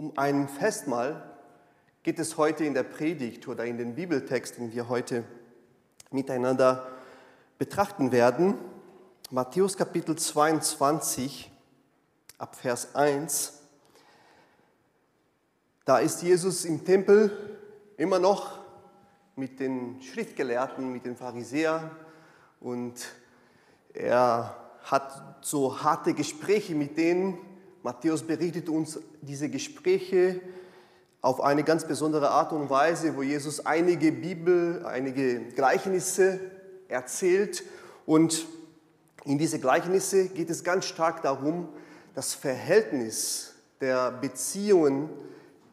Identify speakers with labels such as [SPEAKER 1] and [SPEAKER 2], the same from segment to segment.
[SPEAKER 1] Um ein Festmahl geht es heute in der Predigt oder in den Bibeltexten, die wir heute miteinander betrachten werden. Matthäus Kapitel 22 ab Vers 1. Da ist Jesus im Tempel immer noch mit den Schriftgelehrten, mit den Pharisäern und er hat so harte Gespräche mit denen. Matthäus berichtet uns diese Gespräche auf eine ganz besondere Art und Weise, wo Jesus einige Bibel, einige Gleichnisse erzählt. Und in diese Gleichnisse geht es ganz stark darum, das Verhältnis der Beziehungen,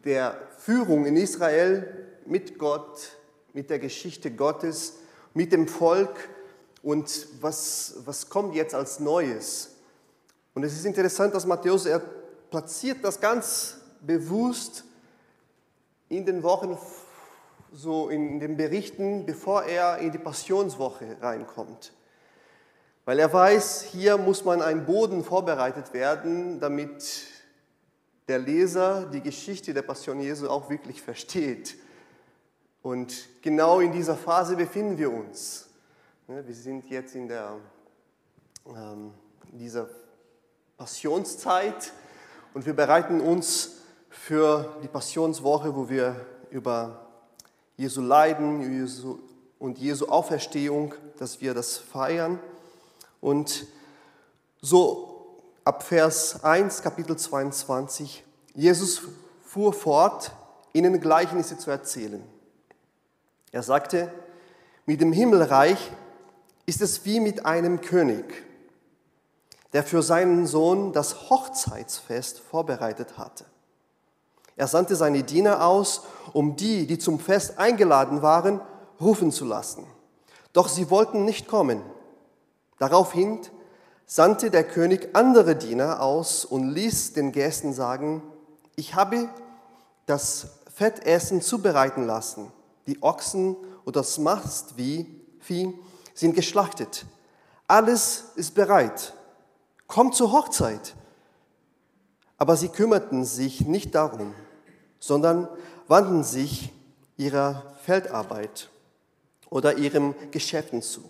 [SPEAKER 1] der Führung in Israel mit Gott, mit der Geschichte Gottes, mit dem Volk und was, was kommt jetzt als Neues. Und es ist interessant, dass Matthäus, er platziert das ganz bewusst in den Wochen, so in den Berichten, bevor er in die Passionswoche reinkommt. Weil er weiß, hier muss man ein Boden vorbereitet werden, damit der Leser die Geschichte der Passion Jesu auch wirklich versteht. Und genau in dieser Phase befinden wir uns. Wir sind jetzt in der, ähm, dieser Passionszeit und wir bereiten uns für die Passionswoche, wo wir über Jesu Leiden Jesu und Jesu Auferstehung, dass wir das feiern. Und so ab Vers 1, Kapitel 22, Jesus fuhr fort, ihnen Gleichnisse zu erzählen. Er sagte, mit dem Himmelreich ist es wie mit einem König, der für seinen Sohn das Hochzeitsfest vorbereitet hatte. Er sandte seine Diener aus, um die, die zum Fest eingeladen waren, rufen zu lassen. Doch sie wollten nicht kommen. Daraufhin sandte der König andere Diener aus und ließ den Gästen sagen, ich habe das Fettessen zubereiten lassen, die Ochsen oder das Mastvieh sind geschlachtet. Alles ist bereit. Kommt zur Hochzeit. Aber sie kümmerten sich nicht darum, sondern wandten sich ihrer Feldarbeit oder ihrem Geschäften zu.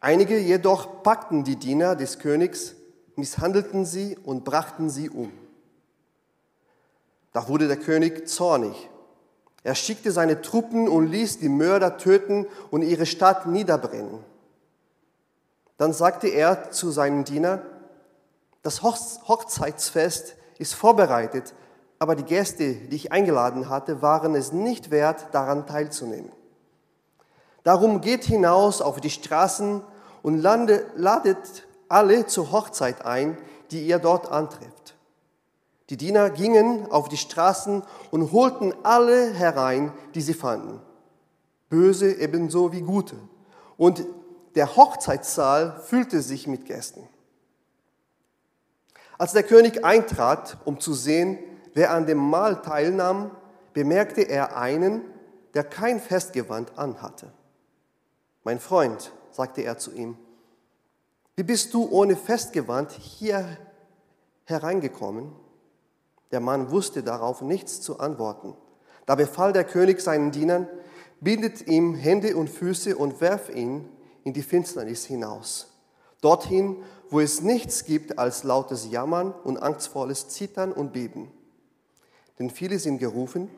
[SPEAKER 1] Einige jedoch packten die Diener des Königs, misshandelten sie und brachten sie um. Da wurde der König zornig er schickte seine Truppen und ließ die Mörder töten und ihre Stadt niederbrennen. Dann sagte er zu seinen Dienern, das Hochzeitsfest ist vorbereitet, aber die Gäste, die ich eingeladen hatte, waren es nicht wert, daran teilzunehmen. Darum geht hinaus auf die Straßen und ladet alle zur Hochzeit ein, die ihr dort antrefft. Die Diener gingen auf die Straßen und holten alle herein, die sie fanden, böse ebenso wie gute. Und der Hochzeitssaal füllte sich mit Gästen. Als der König eintrat, um zu sehen, wer an dem Mahl teilnahm, bemerkte er einen, der kein Festgewand anhatte. Mein Freund, sagte er zu ihm, wie bist du ohne Festgewand hier hereingekommen? Der Mann wusste darauf nichts zu antworten. Da befahl der König seinen Dienern, bindet ihm Hände und Füße und werf ihn in die Finsternis hinaus. Dorthin, wo es nichts gibt als lautes Jammern und angstvolles Zittern und Beben. Denn viele sind gerufen,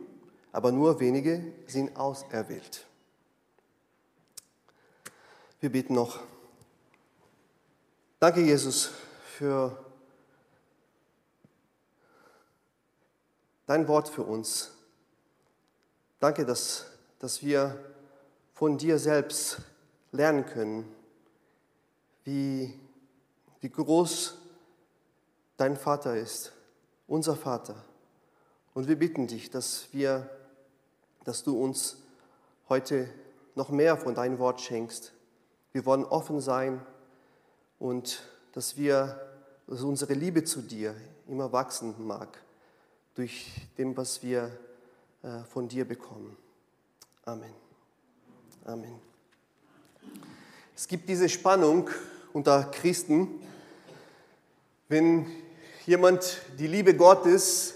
[SPEAKER 1] aber nur wenige sind auserwählt. Wir beten noch. Danke, Jesus, für dein Wort für uns. Danke, dass, dass wir von dir selbst lernen können, wie, wie groß dein Vater ist, unser Vater. Und wir bitten dich, dass wir, dass du uns heute noch mehr von deinem Wort schenkst. Wir wollen offen sein und dass wir, dass unsere Liebe zu dir immer wachsen mag durch dem, was wir äh, von dir bekommen. Amen. Amen. Es gibt diese Spannung unter Christen, wenn jemand die Liebe Gottes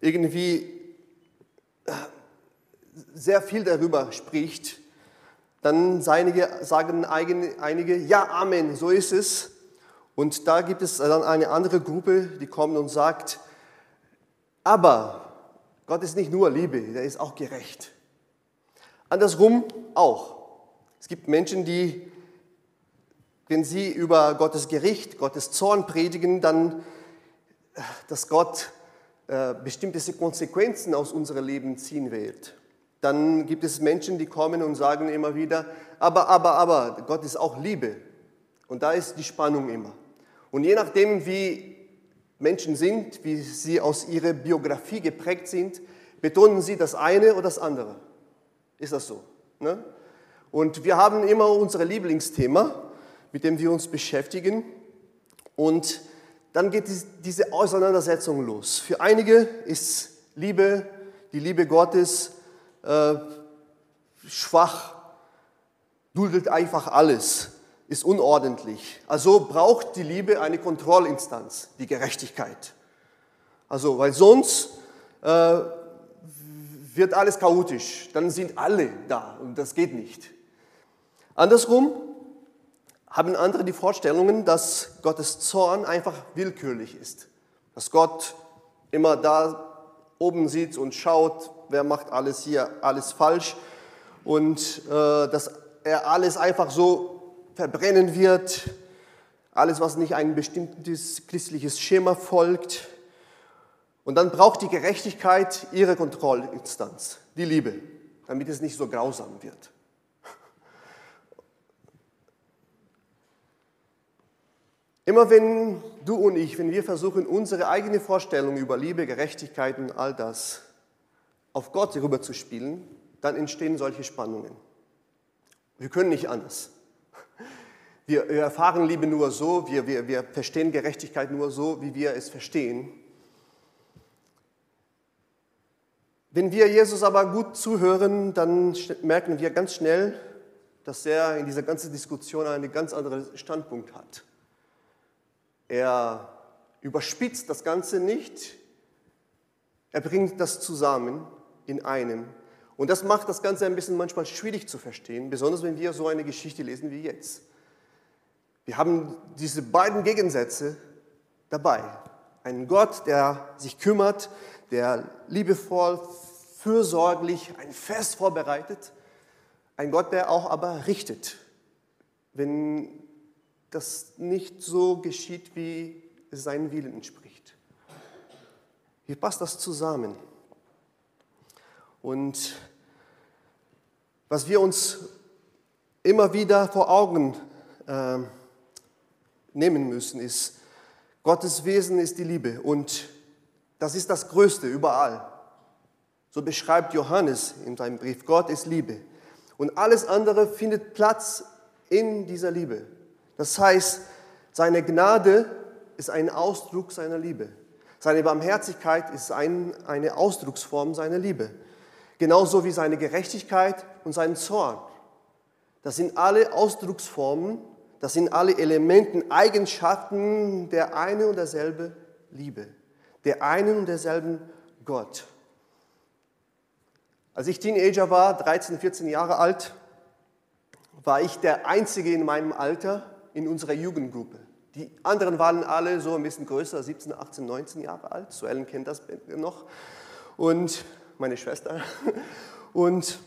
[SPEAKER 1] irgendwie äh, sehr viel darüber spricht, dann sagen einige, ja, Amen, so ist es. Und da gibt es dann eine andere Gruppe, die kommt und sagt, aber Gott ist nicht nur Liebe, er ist auch gerecht. Andersrum auch. Es gibt Menschen, die, wenn sie über Gottes Gericht, Gottes Zorn predigen, dann, dass Gott äh, bestimmte Konsequenzen aus unserem Leben ziehen wird. Dann gibt es Menschen, die kommen und sagen immer wieder, aber, aber, aber, Gott ist auch Liebe. Und da ist die Spannung immer. Und je nachdem, wie Menschen sind, wie sie aus ihrer Biografie geprägt sind, betonen sie das eine oder das andere. Ist das so? Ne? Und wir haben immer unser Lieblingsthema, mit dem wir uns beschäftigen. Und dann geht diese Auseinandersetzung los. Für einige ist Liebe, die Liebe Gottes, äh, schwach, duldet einfach alles, ist unordentlich. Also braucht die Liebe eine Kontrollinstanz, die Gerechtigkeit. Also, weil sonst äh, wird alles chaotisch, dann sind alle da und das geht nicht. Andersrum haben andere die Vorstellungen, dass Gottes Zorn einfach willkürlich ist. Dass Gott immer da oben sitzt und schaut, wer macht alles hier, alles falsch. Und äh, dass er alles einfach so verbrennen wird. Alles, was nicht ein bestimmtes christliches Schema folgt. Und dann braucht die Gerechtigkeit ihre Kontrollinstanz, die Liebe, damit es nicht so grausam wird. Immer wenn du und ich, wenn wir versuchen, unsere eigene Vorstellung über Liebe, Gerechtigkeit und all das auf Gott rüberzuspielen, dann entstehen solche Spannungen. Wir können nicht anders. Wir, erfahren Liebe nur so, wir, wir, wir verstehen Gerechtigkeit nur so, wie wir es verstehen. Wenn wir Jesus aber gut zuhören, dann merken wir ganz schnell, dass er in dieser ganzen Diskussion einen ganz anderen Standpunkt hat. Er überspitzt das Ganze nicht, er bringt das zusammen in einem. Und das macht das Ganze ein bisschen manchmal schwierig zu verstehen, besonders wenn wir so eine Geschichte lesen wie jetzt. Wir haben diese beiden Gegensätze dabei. Ein Gott, der sich kümmert, der liebevoll, fürsorglich ein Fest vorbereitet. Ein Gott, der auch aber richtet, wenn das nicht so geschieht, wie es seinen Willen entspricht. Wie passt das zusammen? Und was wir uns immer wieder vor Augen äh, nehmen müssen, ist, Gottes Wesen ist die Liebe und das ist das Größte überall. So beschreibt Johannes in seinem Brief, Gott ist Liebe. Und alles andere findet Platz in dieser Liebe. Das heißt, seine Gnade ist ein Ausdruck seiner Liebe. Seine Barmherzigkeit ist ein, eine Ausdrucksform seiner Liebe. Genauso wie seine Gerechtigkeit und sein Zorn. Das sind alle Ausdrucksformen, das sind alle Elementen, Eigenschaften der einen und derselben Liebe, der einen und derselben Gott. Als ich Teenager war, 13, 14 Jahre alt, war ich der Einzige in meinem Alter, in unserer Jugendgruppe. Die anderen waren alle so ein bisschen größer, 17, 18, 19 Jahre alt. So Ellen kennt das noch. Und meine Schwester. Und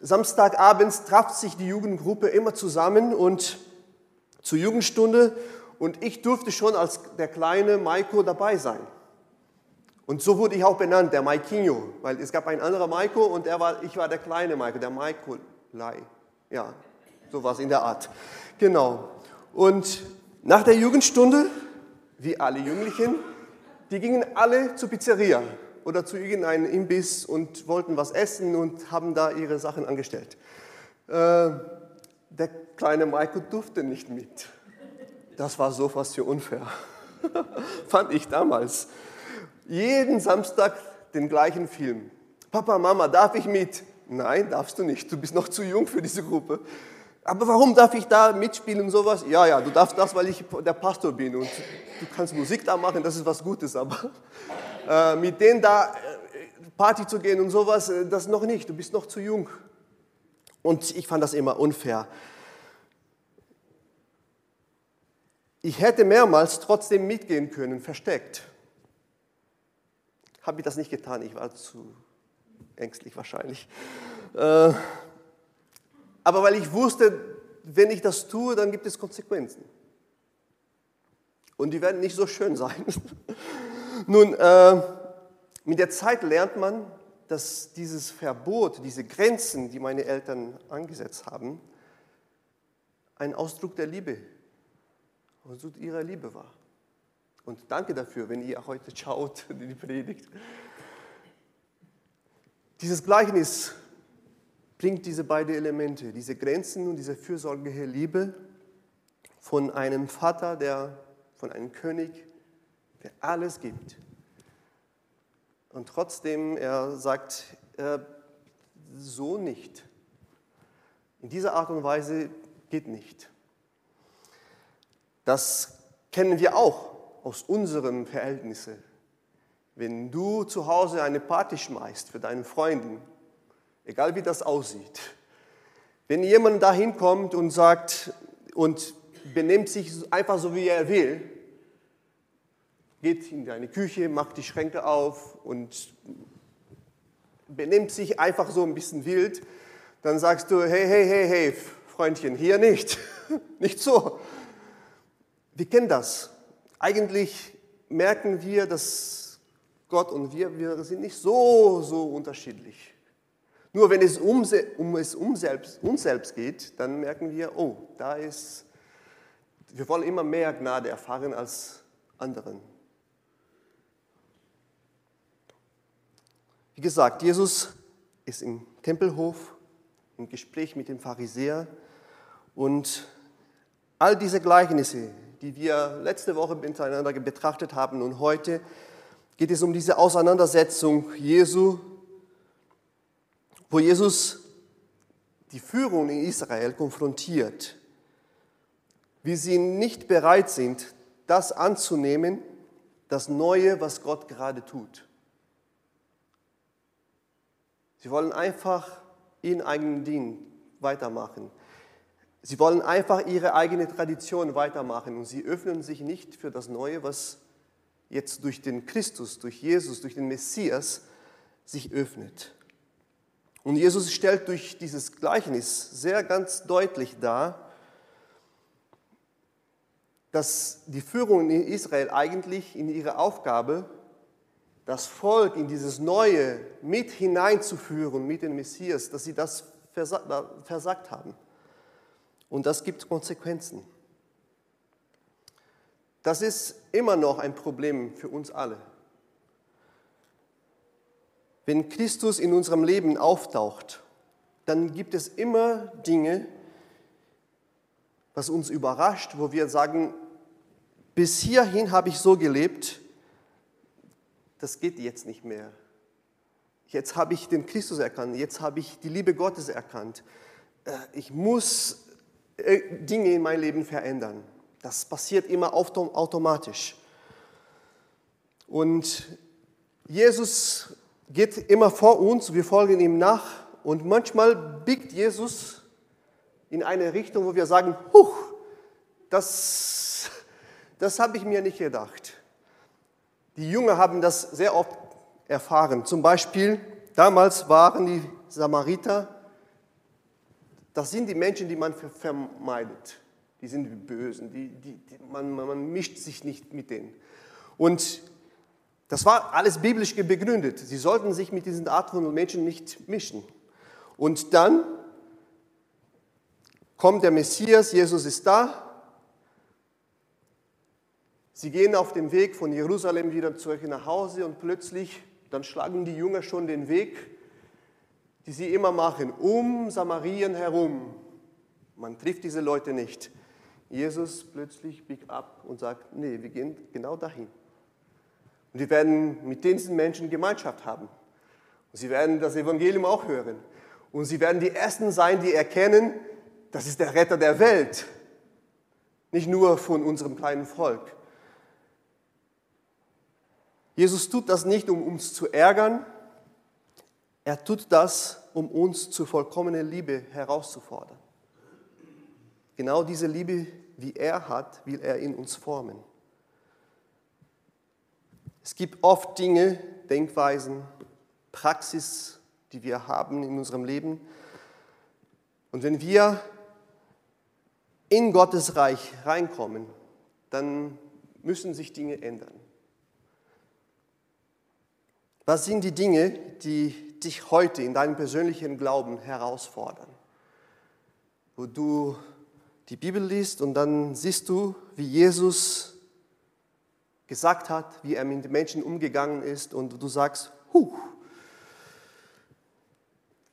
[SPEAKER 1] Samstagabends traf sich die Jugendgruppe immer zusammen und zur Jugendstunde. Und ich durfte schon als der kleine Maiko dabei sein. Und so wurde ich auch benannt, der Maikinho, weil es gab ein anderer Maiko und er war, ich war der kleine Maiko, der Maiko Lai. Ja, sowas in der Art. Genau. Und nach der Jugendstunde, wie alle Jugendlichen, die gingen alle zur Pizzeria oder zu irgendeinem Imbiss und wollten was essen und haben da ihre Sachen angestellt. Äh, der kleine Michael durfte nicht mit. Das war so fast für unfair, fand ich damals. Jeden Samstag den gleichen Film. Papa, Mama, darf ich mit? Nein, darfst du nicht. Du bist noch zu jung für diese Gruppe aber warum darf ich da mitspielen und sowas? Ja, ja, du darfst das, weil ich der Pastor bin und du kannst Musik da machen, das ist was Gutes, aber äh, mit denen da Party zu gehen und sowas, äh, das noch nicht, du bist noch zu jung. Und ich fand das immer unfair. Ich hätte mehrmals trotzdem mitgehen können, versteckt. Habe ich das nicht getan, ich war zu ängstlich wahrscheinlich. Äh, aber weil ich wusste, wenn ich das tue, dann gibt es Konsequenzen. Und die werden nicht so schön sein. Nun, äh, mit der Zeit lernt man, dass dieses Verbot, diese Grenzen, die meine Eltern angesetzt haben, ein Ausdruck der Liebe, Ausdruck ihrer Liebe war. Und danke dafür, wenn ihr heute schaut, die Predigt. Dieses Gleichnis bringt diese beiden Elemente, diese Grenzen und diese fürsorgliche Liebe von einem Vater, der, von einem König, der alles gibt. Und trotzdem, er sagt, äh, so nicht. In dieser Art und Weise geht nicht. Das kennen wir auch aus unseren Verhältnissen. Wenn du zu Hause eine Party schmeißt für deine Freundin, egal wie das aussieht. Wenn jemand da hinkommt und sagt und benimmt sich einfach so, wie er will, geht in deine Küche, macht die Schränke auf und benimmt sich einfach so ein bisschen wild, dann sagst du, hey, hey, hey, hey, Freundchen, hier nicht, nicht so. Wir kennen das. Eigentlich merken wir, dass Gott und wir, wir sind nicht so, so unterschiedlich. Nur wenn es um, um es um selbst, uns selbst geht, dann merken wir, oh, da ist, wir wollen immer mehr Gnade erfahren als anderen. Wie gesagt, Jesus ist im Tempelhof im Gespräch mit dem Pharisäer und all diese Gleichnisse, die wir letzte Woche miteinander betrachtet haben und heute geht es um diese Auseinandersetzung Jesu wo Jesus die Führung in Israel konfrontiert, wie sie nicht bereit sind, das anzunehmen, das Neue, was Gott gerade tut. Sie wollen einfach ihren eigenen Ding weitermachen. Sie wollen einfach ihre eigene Tradition weitermachen und sie öffnen sich nicht für das Neue, was jetzt durch den Christus, durch Jesus, durch den Messias sich öffnet. Und Jesus stellt durch dieses Gleichnis sehr ganz deutlich dar, dass die Führung in Israel eigentlich in ihrer Aufgabe, das Volk in dieses Neue mit hineinzuführen, mit dem Messias, dass sie das versagt haben. Und das gibt Konsequenzen. Das ist immer noch ein Problem für uns alle. Wenn Christus in unserem Leben auftaucht, dann gibt es immer Dinge, was uns überrascht, wo wir sagen, bis hierhin habe ich so gelebt, das geht jetzt nicht mehr. Jetzt habe ich den Christus erkannt, jetzt habe ich die Liebe Gottes erkannt. Äh, ich muss äh, Dinge in meinem Leben verändern. Das passiert immer automatisch. Und Jesus geht immer vor uns, wir folgen ihm nach und manchmal biegt Jesus in eine Richtung, wo wir sagen, Huch, das, das habe ich mir nicht gedacht. Die Jünger haben das sehr oft erfahren. Zum Beispiel, damals waren die Samariter, das sind die Menschen, die man vermeidet. Die sind die Bösen, die, die, die man, man mischt sich nicht mit denen. Und das war alles biblisch begründet. Sie sollten sich mit diesen Art von Menschen nicht mischen. Und dann kommt der Messias, Jesus ist da. Sie gehen auf dem Weg von Jerusalem wieder zurück nach Hause und plötzlich, dann schlagen die Jünger schon den Weg, die sie immer machen, um Samarien herum. Man trifft diese Leute nicht. Jesus plötzlich biegt ab und sagt, nee, wir gehen genau dahin. Und wir werden mit diesen Menschen Gemeinschaft haben. Und sie werden das Evangelium auch hören. Und sie werden die Ersten sein, die erkennen, das ist der Retter der Welt. Nicht nur von unserem kleinen Volk. Jesus tut das nicht, um uns zu ärgern, Er tut das, um uns zur vollkommenen Liebe herauszufordern. Genau diese Liebe, wie er hat, will er in uns formen. Es gibt oft Dinge, Denkweisen, Praxis, die wir haben in unserem Leben. Und wenn wir in Gottes Reich reinkommen, dann müssen sich Dinge ändern. Was sind die Dinge, die dich heute in deinem persönlichen Glauben herausfordern? Wo du die Bibel liest und dann siehst du, wie Jesus gesagt hat, wie er mit den Menschen umgegangen ist und du sagst, huh,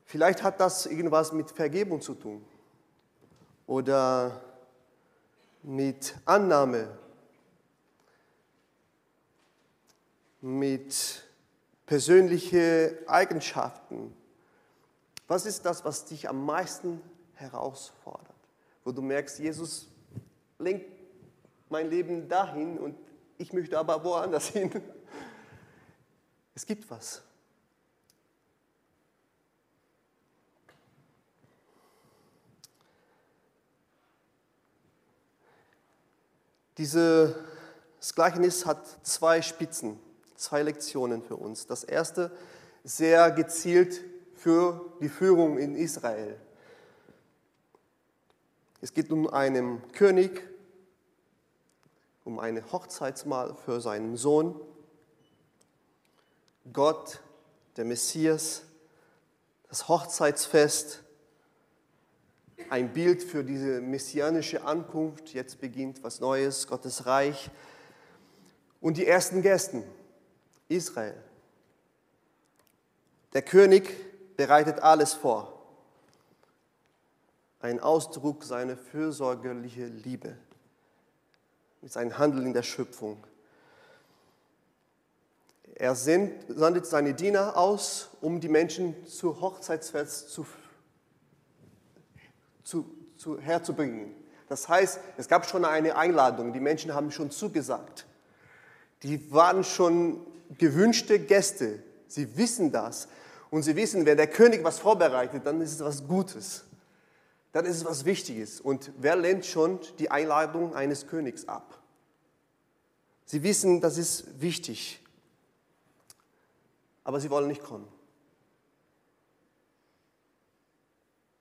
[SPEAKER 1] vielleicht hat das irgendwas mit Vergebung zu tun oder mit Annahme, mit persönlichen Eigenschaften. Was ist das, was dich am meisten herausfordert? Wo du merkst, Jesus lenkt mein Leben dahin und ich möchte aber woanders hin. Es gibt was. Dieses Gleichnis hat zwei Spitzen, zwei Lektionen für uns. Das erste sehr gezielt für die Führung in Israel. Es geht um einen König, um eine Hochzeitsmahl für seinen Sohn. Gott, der Messias, das Hochzeitsfest, ein Bild für diese messianische Ankunft. Jetzt beginnt was Neues, Gottes Reich. Und die ersten Gästen, Israel. Der König bereitet alles vor. Ein Ausdruck seiner fürsorgerlichen Liebe mit seinem Handeln in der Schöpfung. Er sendet seine Diener aus, um die Menschen zu Hochzeitsfest zu, zu, zu, herzubringen. Das heißt, es gab schon eine Einladung, die Menschen haben schon zugesagt. Die waren schon gewünschte Gäste. Sie wissen das. Und sie wissen, wenn der König was vorbereitet, dann ist es was Gutes. Dann ist es was Wichtiges. Und wer lehnt schon die Einladung eines Königs ab? Sie wissen, das ist wichtig. Aber sie wollen nicht kommen.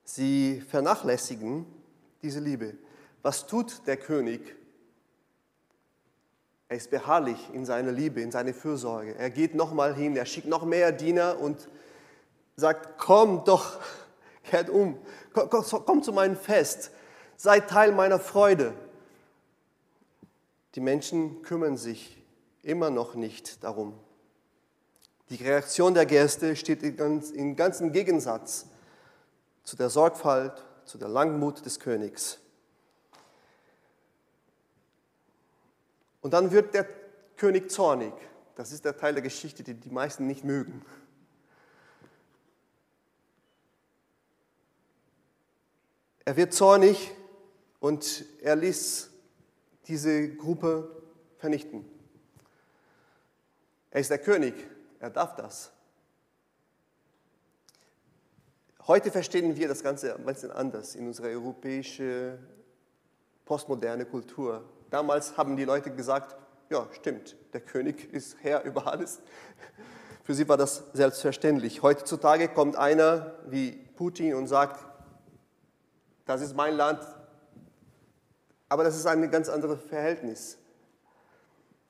[SPEAKER 1] Sie vernachlässigen diese Liebe. Was tut der König? Er ist beharrlich in seiner Liebe, in seiner Fürsorge. Er geht nochmal hin, er schickt noch mehr Diener und sagt, komm doch, kehrt um, komm, zu meinem Fest, sei Teil meiner Freude. Die Menschen kümmern sich immer noch nicht darum. Die Reaktion der Gäste steht im ganzen Gegensatz zu der Sorgfalt, zu der Langmut des Königs. Und dann wird der König zornig. Das ist der Teil der Geschichte, den die meisten nicht mögen. Er wird zornig und er ließ diese Gruppe vernichten. Er ist der König, er darf das. Heute verstehen wir das Ganze ein bisschen anders in unserer europäischen postmoderne Kultur. Damals haben die Leute gesagt, ja, stimmt, der König ist Herr über alles. Für sie war das selbstverständlich. Heutzutage kommt einer wie Putin und sagt, das ist mein Land, aber das ist ein ganz anderes Verhältnis.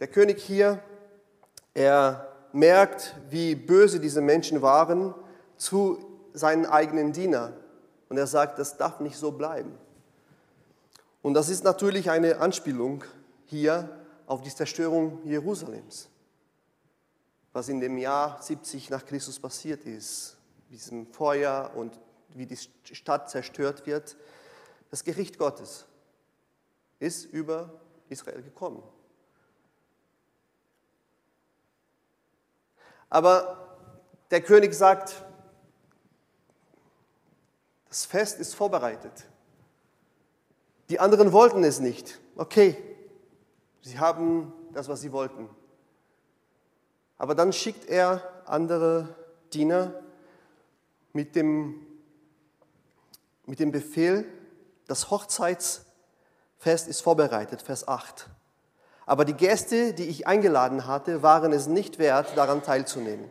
[SPEAKER 1] Der König hier, er merkt, wie böse diese Menschen waren zu seinen eigenen Dienern. Und er sagt, das darf nicht so bleiben. Und das ist natürlich eine Anspielung hier auf die Zerstörung Jerusalems, was in dem Jahr 70 nach Christus passiert ist, diesem Feuer und wie die Stadt zerstört wird, das Gericht Gottes ist über Israel gekommen. Aber der König sagt, das Fest ist vorbereitet. Die anderen wollten es nicht. Okay, sie haben das, was sie wollten. Aber dann schickt er andere Diener mit dem, mit dem Befehl, das Hochzeitsfest ist vorbereitet, Vers 8. Aber die Gäste, die ich eingeladen hatte, waren es nicht wert, daran teilzunehmen.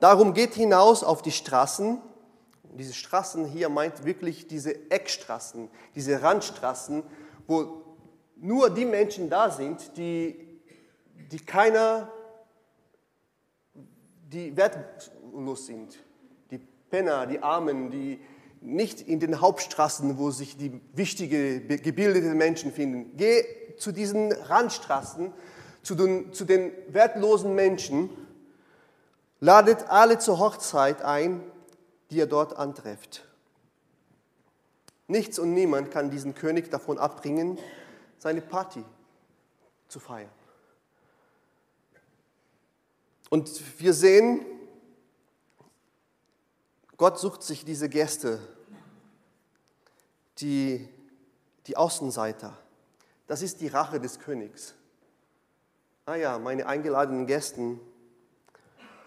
[SPEAKER 1] Darum geht hinaus auf die Straßen. Diese Straßen hier meint wirklich diese Eckstraßen, diese Randstraßen, wo nur die Menschen da sind, die, die keiner, die wertlos sind. Die Penner, die Armen, die nicht in den Hauptstraßen, wo sich die wichtigen, gebildeten Menschen finden. Geh zu diesen Randstraßen, zu den, zu den wertlosen Menschen, ladet alle zur Hochzeit ein, die ihr dort antrefft. Nichts und niemand kann diesen König davon abbringen, seine Party zu feiern. Und wir sehen, Gott sucht sich diese Gäste, die, die Außenseiter. Das ist die Rache des Königs. Ah ja, meine eingeladenen Gäste,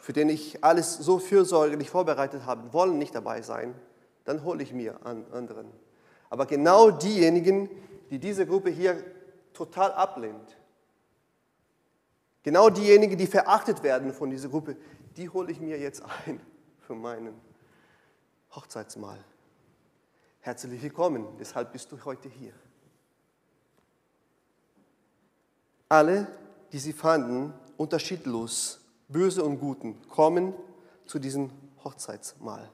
[SPEAKER 1] für den ich alles so fürsorglich vorbereitet habe, wollen nicht dabei sein, dann hole ich mir an anderen. Aber genau diejenigen, die diese Gruppe hier total ablehnt, genau diejenigen, die verachtet werden von dieser Gruppe, die hole ich mir jetzt ein für meinen Hochzeitsmahl. Herzlich willkommen, deshalb bist du heute hier. Alle, die sie fanden, unterschiedlos, böse und guten, kommen zu diesem Hochzeitsmahl.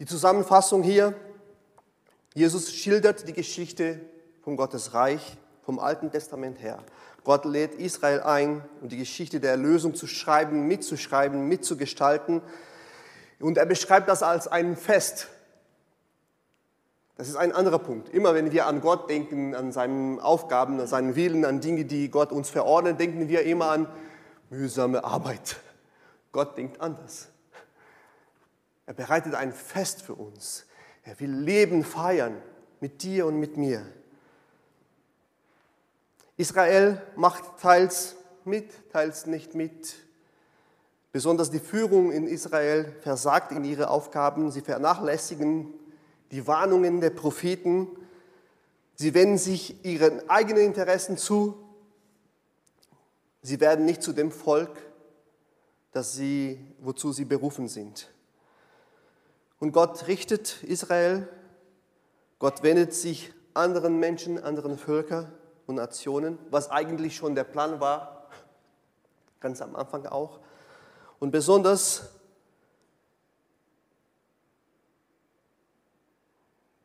[SPEAKER 1] Die Zusammenfassung hier, Jesus schildert die Geschichte von Gottes Reich vom Alten Testament her. Gott lädt Israel ein, um die Geschichte der Erlösung zu schreiben, mitzuschreiben, mitzugestalten. Und er beschreibt das als ein Fest, das ist ein anderer Punkt. Immer wenn wir an Gott denken, an seine Aufgaben, an seinen Willen, an Dinge, die Gott uns verordnet, denken wir immer an mühsame Arbeit. Gott denkt anders. Er bereitet ein Fest für uns. Er will Leben feiern mit dir und mit mir. Israel macht teils mit, teils nicht mit. Besonders die Führung in Israel versagt in ihre Aufgaben. Sie vernachlässigen die Warnungen der Propheten. Sie wenden sich ihren eigenen Interessen zu. Sie werden nicht zu dem Volk, das sie, wozu sie berufen sind. Und Gott richtet Israel. Gott wendet sich anderen Menschen, anderen Völkern und Nationen, was eigentlich schon der Plan war, ganz am Anfang auch. Und besonders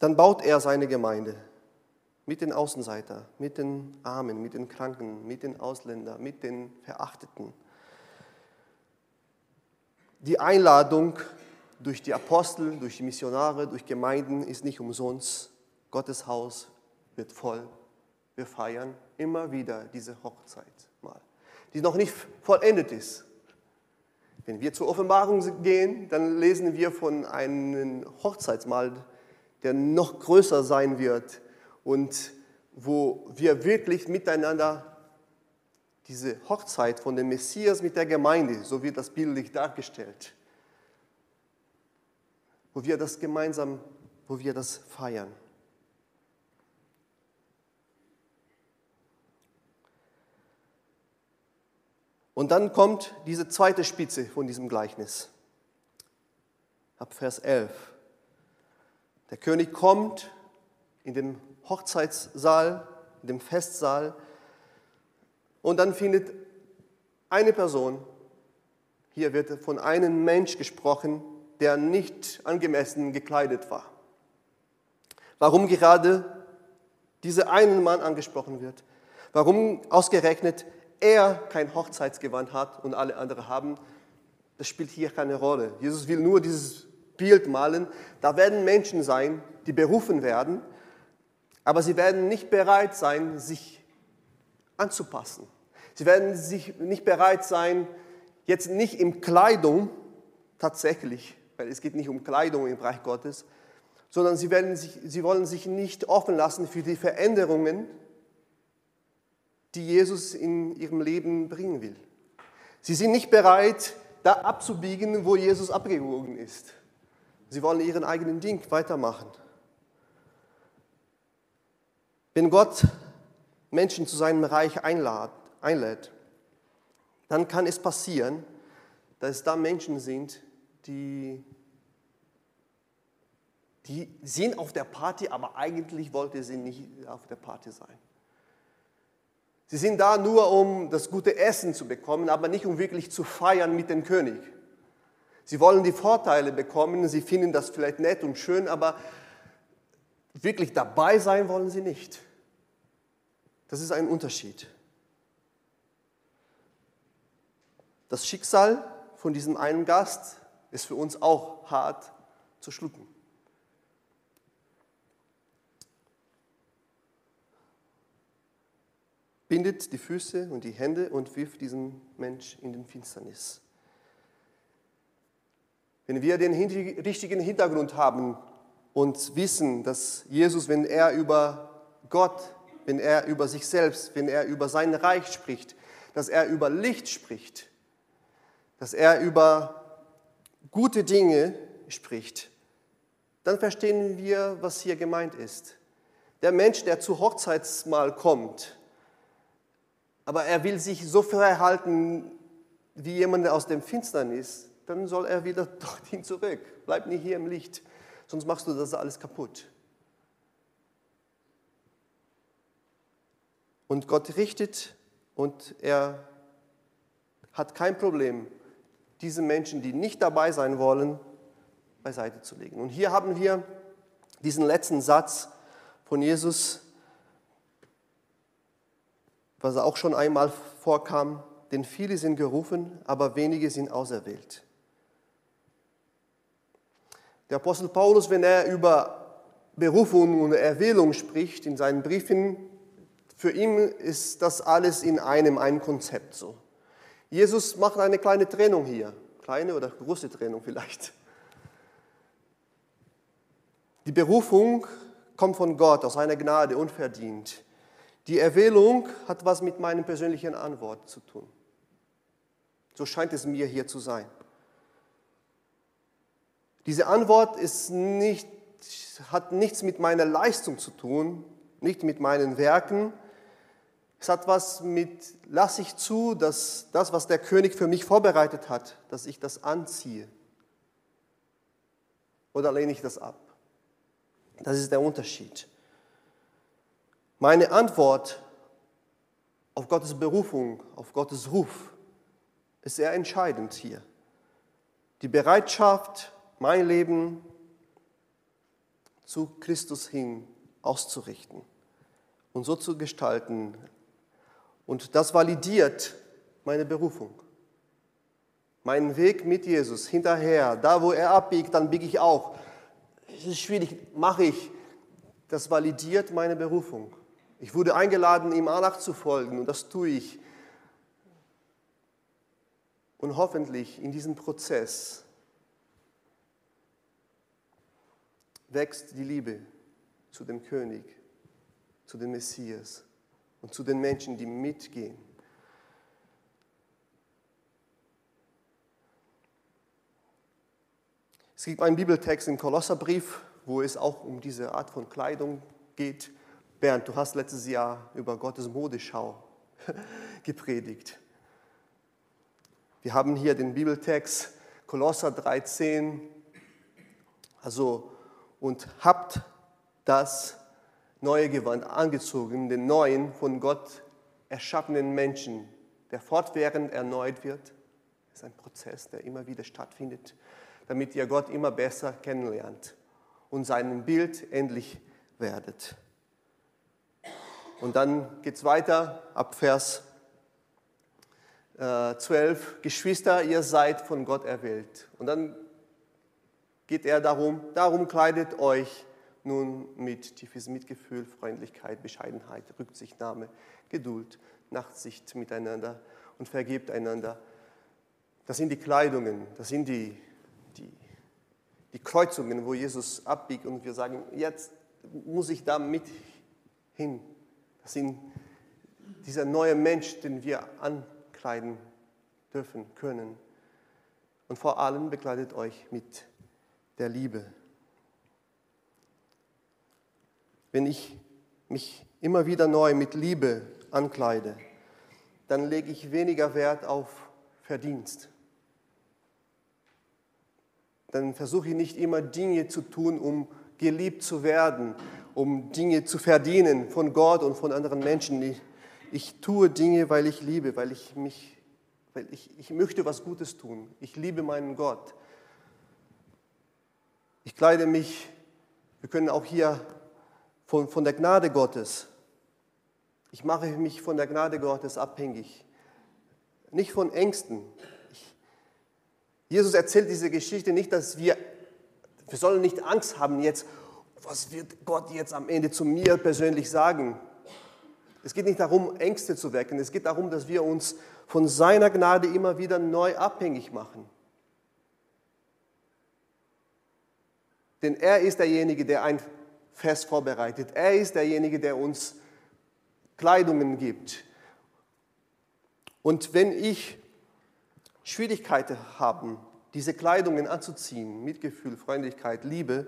[SPEAKER 1] Dann baut er seine Gemeinde mit den Außenseitern, mit den Armen, mit den Kranken, mit den Ausländern, mit den Verachteten. Die Einladung durch die Apostel, durch die Missionare, durch Gemeinden ist nicht umsonst. Gottes Haus wird voll. Wir feiern immer wieder diese Hochzeit mal, die noch nicht vollendet ist. Wenn wir zur Offenbarung gehen, dann lesen wir von einem Hochzeitsmahl, der noch größer sein wird und wo wir wirklich miteinander diese Hochzeit von dem Messias mit der Gemeinde, so wird das bildlich dargestellt, wo wir das gemeinsam, wo wir das feiern. Und dann kommt diese zweite Spitze von diesem Gleichnis. Ab Vers 11. Der König kommt in den Hochzeitssaal, in dem Festsaal und dann findet eine Person, hier wird von einem Mensch gesprochen, der nicht angemessen gekleidet war. Warum gerade dieser einen Mann angesprochen wird, warum ausgerechnet er kein Hochzeitsgewand hat und alle anderen haben, das spielt hier keine Rolle. Jesus will nur dieses Bild malen, da werden Menschen sein, die berufen werden, aber sie werden nicht bereit sein, sich anzupassen. Sie werden sich nicht bereit sein, jetzt nicht in Kleidung tatsächlich, weil es geht nicht um Kleidung im Bereich Gottes, sondern sie, werden sich, sie wollen sich nicht offen lassen für die Veränderungen, die Jesus in ihrem Leben bringen will. Sie sind nicht bereit, da abzubiegen, wo Jesus abgebogen ist Sie wollen ihren eigenen Ding weitermachen. Wenn Gott Menschen zu seinem Reich einlädt, dann kann es passieren, dass da Menschen sind, die, die sind auf der Party, aber eigentlich wollte sie nicht auf der Party sein. Sie sind da nur, um das gute Essen zu bekommen, aber nicht um wirklich zu feiern mit dem König. Sie wollen die Vorteile bekommen, sie finden das vielleicht nett und schön, aber wirklich dabei sein wollen sie nicht. Das ist ein Unterschied. Das Schicksal von diesem einen Gast ist für uns auch hart zu schlucken. Bindet die Füße und die Hände und wirft diesen Mensch in den Finsternis. Wenn wir den richtigen Hintergrund haben und wissen, dass Jesus, wenn er über Gott, wenn er über sich selbst, wenn er über sein Reich spricht, dass er über Licht spricht, dass er über gute Dinge spricht, dann verstehen wir, was hier gemeint ist. Der Mensch, der zu Hochzeitsmahl kommt, aber er will sich so verhalten wie jemand aus dem Finsternis, dann soll er wieder dorthin zurück. Bleib nicht hier im Licht, sonst machst du das alles kaputt. Und Gott richtet und er hat kein Problem, diese Menschen, die nicht dabei sein wollen, beiseite zu legen. Und hier haben wir diesen letzten Satz von Jesus, was auch schon einmal vorkam, denn viele sind gerufen, aber wenige sind auserwählt. Der Apostel Paulus, wenn er über Berufung und Erwählung spricht in seinen Briefen, für ihn ist das alles in einem, ein Konzept so. Jesus macht eine kleine Trennung hier, kleine oder große Trennung vielleicht. Die Berufung kommt von Gott aus seiner Gnade unverdient. Die Erwählung hat was mit meinem persönlichen Antwort zu tun. So scheint es mir hier zu sein. Diese Antwort ist nicht, hat nichts mit meiner Leistung zu tun, nicht mit meinen Werken. Es hat was mit, lasse ich zu, dass das, was der König für mich vorbereitet hat, dass ich das anziehe. Oder lehne ich das ab? Das ist der Unterschied. Meine Antwort auf Gottes Berufung, auf Gottes Ruf ist sehr entscheidend hier. Die Bereitschaft, mein Leben zu Christus hin auszurichten und so zu gestalten. Und das validiert meine Berufung. Meinen Weg mit Jesus hinterher, da wo er abbiegt, dann biege ich auch. Es ist schwierig, mache ich. Das validiert meine Berufung. Ich wurde eingeladen, ihm nachzufolgen und das tue ich. Und hoffentlich in diesem Prozess wächst die Liebe zu dem König, zu dem Messias und zu den Menschen, die mitgehen. Es gibt einen Bibeltext im Kolosserbrief, wo es auch um diese Art von Kleidung geht. Bernd, du hast letztes Jahr über Gottes Modeschau gepredigt. Wir haben hier den Bibeltext Kolosser 13, also und habt das neue Gewand angezogen, den neuen von Gott erschaffenen Menschen, der fortwährend erneut wird. Das ist ein Prozess, der immer wieder stattfindet, damit ihr Gott immer besser kennenlernt und seinem Bild endlich werdet. Und dann geht es weiter ab Vers 12. Äh, Geschwister, ihr seid von Gott erwählt. Und dann geht er darum, darum kleidet euch nun mit tiefes Mitgefühl, Freundlichkeit, Bescheidenheit, Rücksichtnahme, Geduld, Nachtsicht miteinander und vergebt einander. Das sind die Kleidungen, das sind die, die, die Kreuzungen, wo Jesus abbiegt und wir sagen, jetzt muss ich da mit hin. Das sind dieser neue Mensch, den wir ankleiden dürfen, können. Und vor allem bekleidet euch mit der Liebe. Wenn ich mich immer wieder neu mit Liebe ankleide, dann lege ich weniger Wert auf Verdienst. Dann versuche ich nicht immer Dinge zu tun, um geliebt zu werden, um Dinge zu verdienen von Gott und von anderen Menschen. Ich, ich tue Dinge, weil ich liebe, weil ich mich, weil ich, ich möchte was Gutes tun. Ich liebe meinen Gott. Ich kleide mich, wir können auch hier von, von der Gnade Gottes. Ich mache mich von der Gnade Gottes abhängig. Nicht von Ängsten. Ich, Jesus erzählt diese Geschichte nicht, dass wir, wir sollen nicht Angst haben jetzt, was wird Gott jetzt am Ende zu mir persönlich sagen. Es geht nicht darum, Ängste zu wecken. Es geht darum, dass wir uns von seiner Gnade immer wieder neu abhängig machen. Denn er ist derjenige, der ein fest vorbereitet. Er ist derjenige, der uns Kleidungen gibt. Und wenn ich Schwierigkeiten habe, diese Kleidungen anzuziehen, Mitgefühl, Freundlichkeit, Liebe,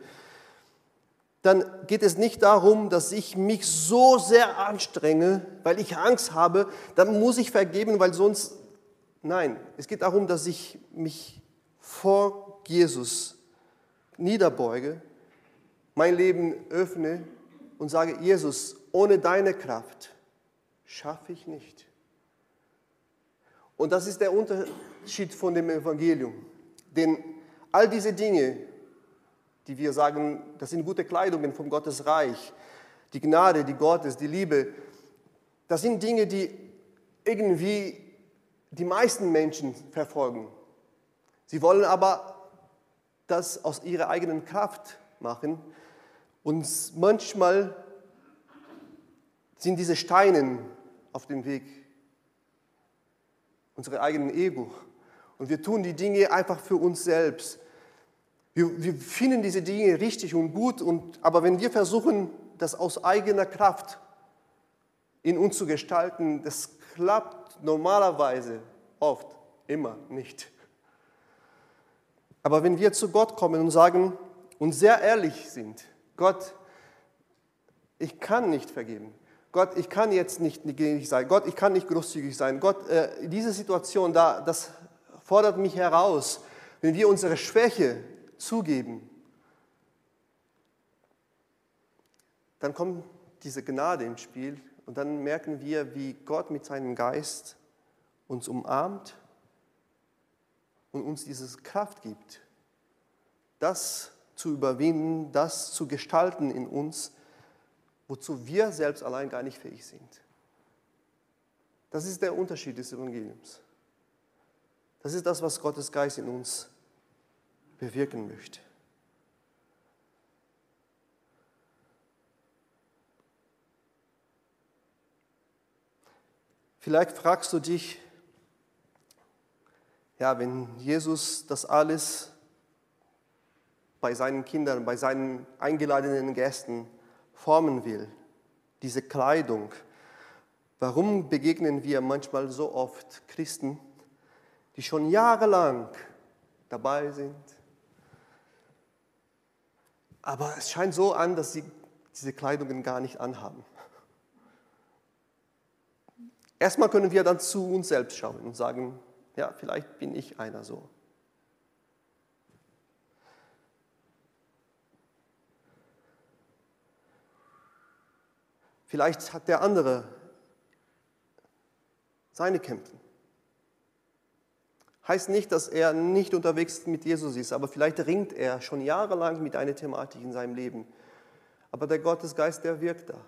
[SPEAKER 1] dann geht es nicht darum, dass ich mich so sehr anstrenge, weil ich Angst habe, dann muss ich vergeben, weil sonst, nein, es geht darum, dass ich mich vor Jesus niederbeuge mein Leben öffne und sage, Jesus, ohne deine Kraft schaffe ich nicht. Und das ist der Unterschied von dem Evangelium. Denn all diese Dinge, die wir sagen, das sind gute Kleidungen vom Gottes Reich, die Gnade, die Gottes, die Liebe, das sind Dinge, die irgendwie die meisten Menschen verfolgen. Sie wollen aber das aus ihrer eigenen Kraft machen und manchmal sind diese Steine auf dem Weg, unsere eigenen Ego. Und wir tun die Dinge einfach für uns selbst. Wir, wir finden diese Dinge richtig und gut, und, aber wenn wir versuchen, das aus eigener Kraft in uns zu gestalten, das klappt normalerweise oft, immer nicht. Aber wenn wir zu Gott kommen und sagen und sehr ehrlich sind, Gott, ich kann nicht vergeben. Gott, ich kann jetzt nicht gnädig sein. Gott, ich kann nicht großzügig sein. Gott, äh, diese Situation, da, das fordert mich heraus. Wenn wir unsere Schwäche zugeben, dann kommt diese Gnade ins Spiel und dann merken wir, wie Gott mit seinem Geist uns umarmt und uns diese Kraft gibt. Das zu überwinden, das zu gestalten in uns, wozu wir selbst allein gar nicht fähig sind. Das ist der Unterschied des Evangeliums. Das ist das, was Gottes Geist in uns bewirken möchte. Vielleicht fragst du dich, ja, wenn Jesus das alles bei seinen Kindern, bei seinen eingeladenen Gästen formen will, diese Kleidung. Warum begegnen wir manchmal so oft Christen, die schon jahrelang dabei sind? Aber es scheint so an, dass sie diese Kleidungen gar nicht anhaben. Erstmal können wir dann zu uns selbst schauen und sagen, ja, vielleicht bin ich einer so. Vielleicht hat der andere seine Kämpfe. Heißt nicht, dass er nicht unterwegs mit Jesus ist, aber vielleicht ringt er schon jahrelang mit einer Thematik in seinem Leben. Aber der Gottesgeist, der wirkt da.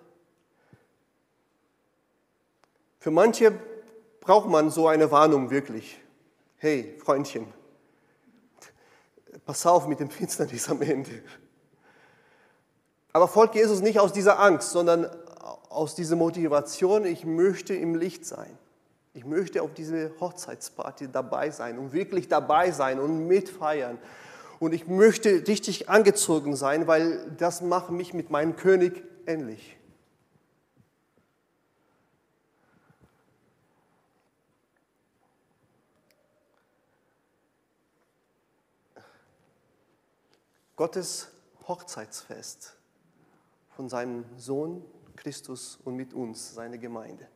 [SPEAKER 1] Für manche braucht man so eine Warnung wirklich. Hey, Freundchen, pass auf mit dem Finsternis am Ende. Aber folgt Jesus nicht aus dieser Angst, sondern aus dieser Motivation, ich möchte im Licht sein. Ich möchte auf diese Hochzeitsparty dabei sein und wirklich dabei sein und mitfeiern. Und ich möchte richtig angezogen sein, weil das macht mich mit meinem König ähnlich. Gottes Hochzeitsfest von seinem Sohn Christus und mit uns, seine Gemeinde.